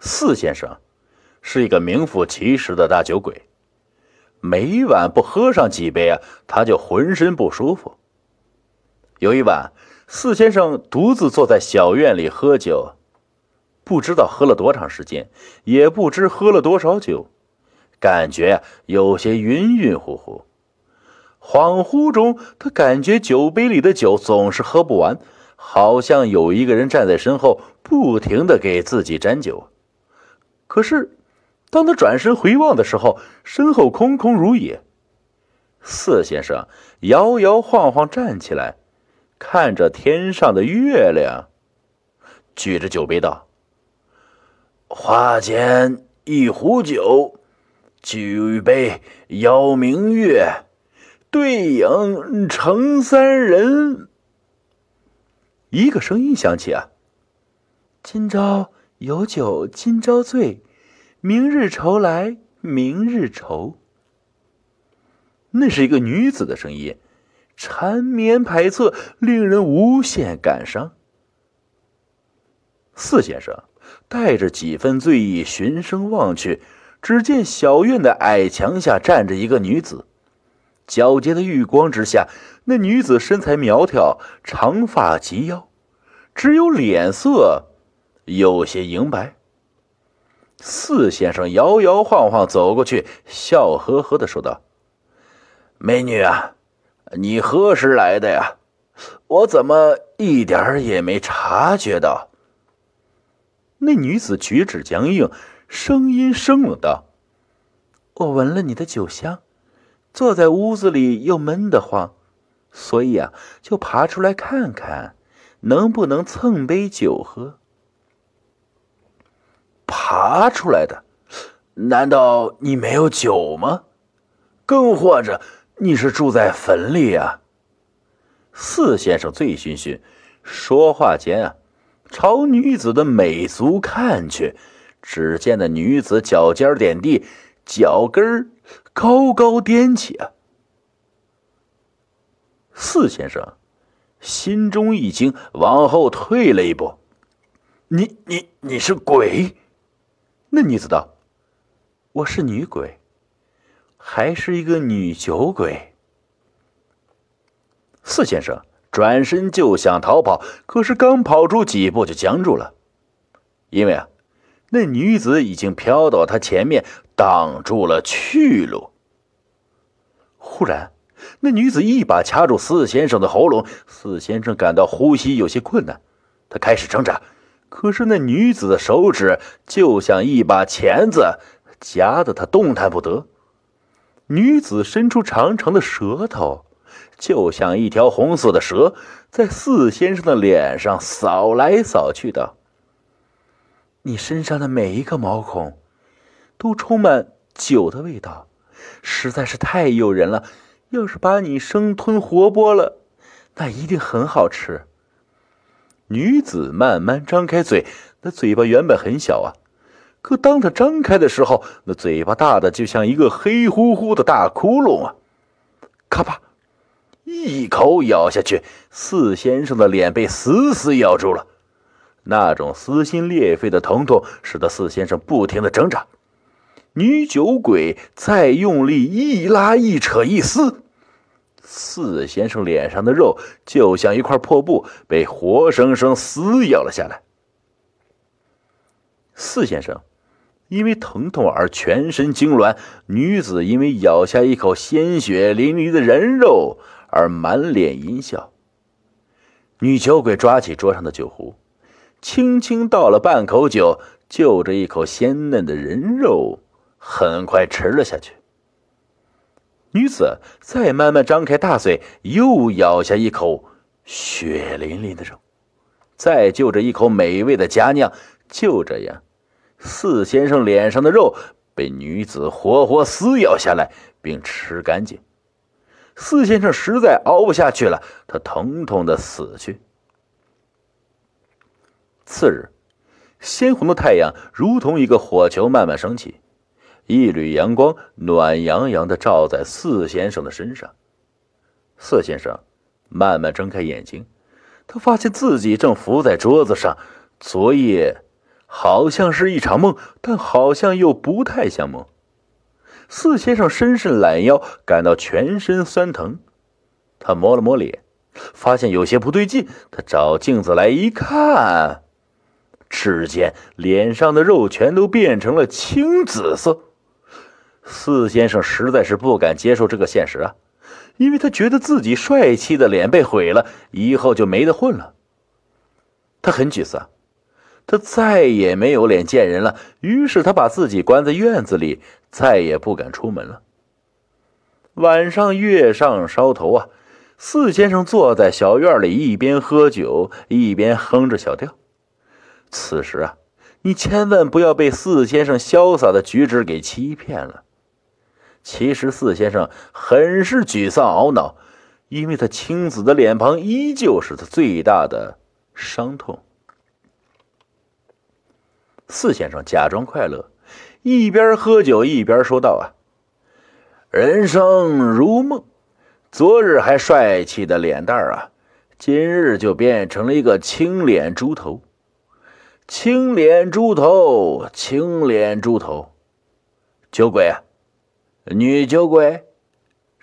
四先生是一个名副其实的大酒鬼，每晚不喝上几杯啊，他就浑身不舒服。有一晚，四先生独自坐在小院里喝酒，不知道喝了多长时间，也不知喝了多少酒，感觉有些晕晕乎乎。恍惚中，他感觉酒杯里的酒总是喝不完，好像有一个人站在身后，不停的给自己斟酒。可是，当他转身回望的时候，身后空空如也。四先生摇摇晃晃站起来，看着天上的月亮，举着酒杯道：“花间一壶酒，举杯邀明月，对影成三人。”一个声音响起啊，今朝。有酒今朝醉，明日愁来明日愁。那是一个女子的声音，缠绵悱恻，令人无限感伤。四先生带着几分醉意，循声望去，只见小院的矮墙下站着一个女子。皎洁的玉光之下，那女子身材苗条，长发及腰，只有脸色。有些银白。四先生摇摇晃晃走过去，笑呵呵的说道：“美女啊，你何时来的呀？我怎么一点也没察觉到？”那女子举止僵硬，声音生冷道：“我闻了你的酒香，坐在屋子里又闷得慌，所以啊，就爬出来看看，能不能蹭杯酒喝。”爬出来的？难道你没有酒吗？更或者你是住在坟里啊？四先生醉醺醺，说话间啊，朝女子的美足看去，只见那女子脚尖点地，脚跟高高踮起啊。四先生心中一惊，往后退了一步：“你你你是鬼？”那女子道：“我是女鬼，还是一个女酒鬼。”四先生转身就想逃跑，可是刚跑出几步就僵住了，因为啊，那女子已经飘到他前面，挡住了去路。忽然，那女子一把掐住四先生的喉咙，四先生感到呼吸有些困难，他开始挣扎。可是那女子的手指就像一把钳子，夹得他动弹不得。女子伸出长长的舌头，就像一条红色的蛇，在四先生的脸上扫来扫去的。你身上的每一个毛孔，都充满酒的味道，实在是太诱人了。要是把你生吞活剥了，那一定很好吃。女子慢慢张开嘴，那嘴巴原本很小啊，可当她张开的时候，那嘴巴大的就像一个黑乎乎的大窟窿啊！咔吧，一口咬下去，四先生的脸被死死咬住了。那种撕心裂肺的疼痛使得四先生不停的挣扎。女酒鬼再用力一拉一扯一撕。四先生脸上的肉就像一块破布，被活生生撕咬了下来。四先生因为疼痛而全身痉挛，女子因为咬下一口鲜血淋漓的人肉而满脸阴笑。女酒鬼抓起桌上的酒壶，轻轻倒了半口酒，就着一口鲜嫩的人肉，很快吃了下去。女子再慢慢张开大嘴，又咬下一口血淋淋的肉，再就着一口美味的佳酿。就这样，四先生脸上的肉被女子活活撕咬下来，并吃干净。四先生实在熬不下去了，他疼痛的死去。次日，鲜红的太阳如同一个火球，慢慢升起。一缕阳光暖洋洋的照在四先生的身上。四先生慢慢睁开眼睛，他发现自己正伏在桌子上。昨夜好像是一场梦，但好像又不太像梦。四先生伸伸懒腰，感到全身酸疼。他摸了摸脸，发现有些不对劲。他找镜子来一看，只见脸上的肉全都变成了青紫色。四先生实在是不敢接受这个现实啊，因为他觉得自己帅气的脸被毁了，以后就没得混了。他很沮丧。他再也没有脸见人了，于是他把自己关在院子里，再也不敢出门了。晚上月上梢头啊，四先生坐在小院里，一边喝酒一边哼着小调。此时啊，你千万不要被四先生潇洒的举止给欺骗了。其实四先生很是沮丧懊恼，因为他青紫的脸庞依旧是他最大的伤痛。四先生假装快乐，一边喝酒一边说道：“啊，人生如梦，昨日还帅气的脸蛋啊，今日就变成了一个青脸猪头。青脸猪头，青脸猪头，酒鬼啊，女酒鬼，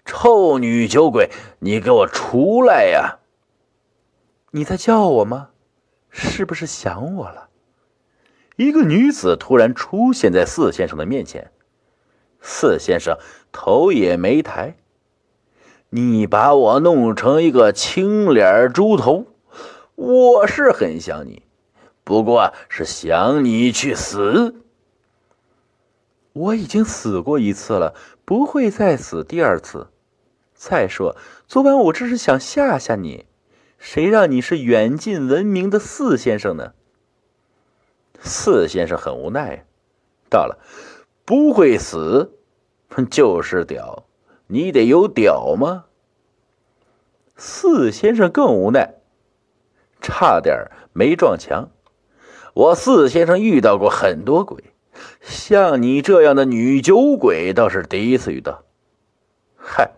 臭女酒鬼，你给我出来呀！你在叫我吗？是不是想我了？”一个女子突然出现在四先生的面前，四先生头也没抬。你把我弄成一个青脸猪头，我是很想你，不过是想你去死。我已经死过一次了，不会再死第二次。再说，昨晚我只是想吓吓你，谁让你是远近闻名的四先生呢？四先生很无奈，到了，不会死，就是屌，你得有屌吗？四先生更无奈，差点没撞墙。我四先生遇到过很多鬼，像你这样的女酒鬼倒是第一次遇到。嗨，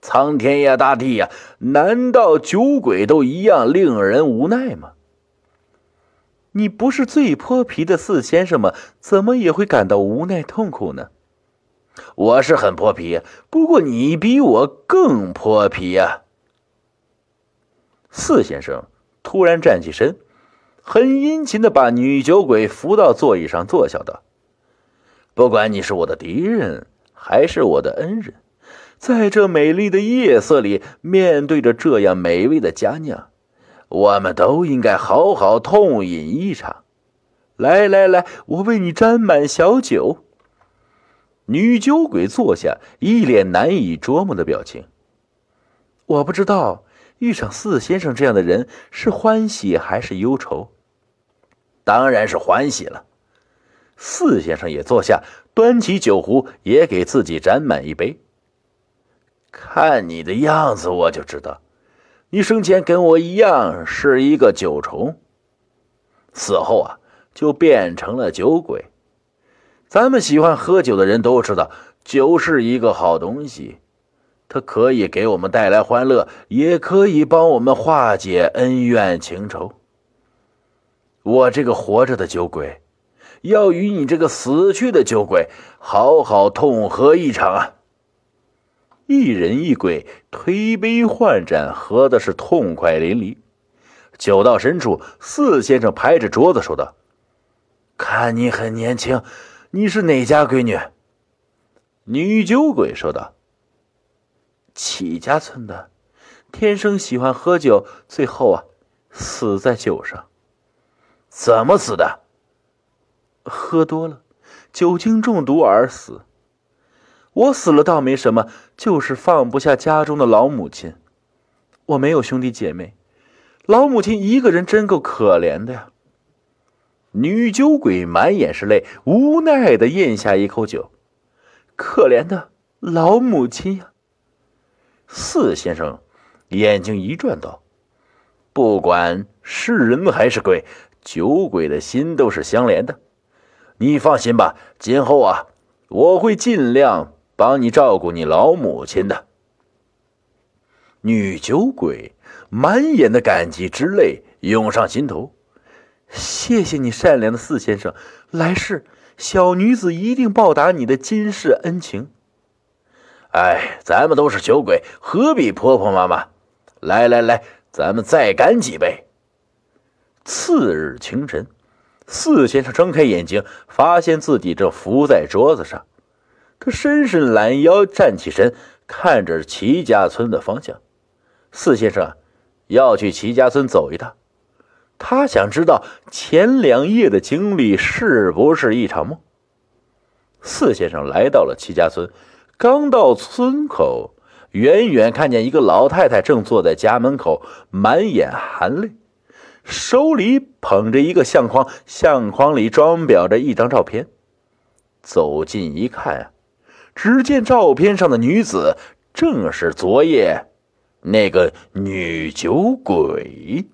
苍天呀，大地呀，难道酒鬼都一样令人无奈吗？你不是最泼皮的四先生吗？怎么也会感到无奈痛苦呢？我是很泼皮，不过你比我更泼皮呀！四先生突然站起身，很殷勤的把女酒鬼扶到座椅上坐下，道：“不管你是我的敌人还是我的恩人，在这美丽的夜色里，面对着这样美味的佳酿。”我们都应该好好痛饮一场。来来来，我为你斟满小酒。女酒鬼坐下，一脸难以捉摸的表情。我不知道遇上四先生这样的人是欢喜还是忧愁。当然是欢喜了。四先生也坐下，端起酒壶，也给自己斟满一杯。看你的样子，我就知道。你生前跟我一样是一个酒虫，死后啊就变成了酒鬼。咱们喜欢喝酒的人都知道，酒是一个好东西，它可以给我们带来欢乐，也可以帮我们化解恩怨情仇。我这个活着的酒鬼，要与你这个死去的酒鬼好好痛喝一场啊！一人一鬼推杯换盏，喝的是痛快淋漓。酒到深处，四先生拍着桌子说道：“看你很年轻，你是哪家闺女？”女酒鬼说道：“齐家村的，天生喜欢喝酒，最后啊，死在酒上。怎么死的？喝多了，酒精中毒而死。”我死了倒没什么，就是放不下家中的老母亲。我没有兄弟姐妹，老母亲一个人真够可怜的呀。女酒鬼满眼是泪，无奈的咽下一口酒。可怜的老母亲呀！四先生眼睛一转道：“不管是人还是鬼，酒鬼的心都是相连的。你放心吧，今后啊，我会尽量。”帮你照顾你老母亲的女酒鬼，满眼的感激之泪涌上心头，谢谢你，善良的四先生，来世小女子一定报答你的今世恩情。哎，咱们都是酒鬼，何必婆婆妈妈？来来来，咱们再干几杯。次日清晨，四先生睁开眼睛，发现自己正伏在桌子上。他伸伸懒腰，站起身，看着齐家村的方向。四先生要去齐家村走一趟。他想知道前两夜的经历是不是一场梦。四先生来到了齐家村，刚到村口，远远看见一个老太太正坐在家门口，满眼含泪，手里捧着一个相框，相框里装裱着一张照片。走近一看啊，只见照片上的女子正是昨夜那个女酒鬼。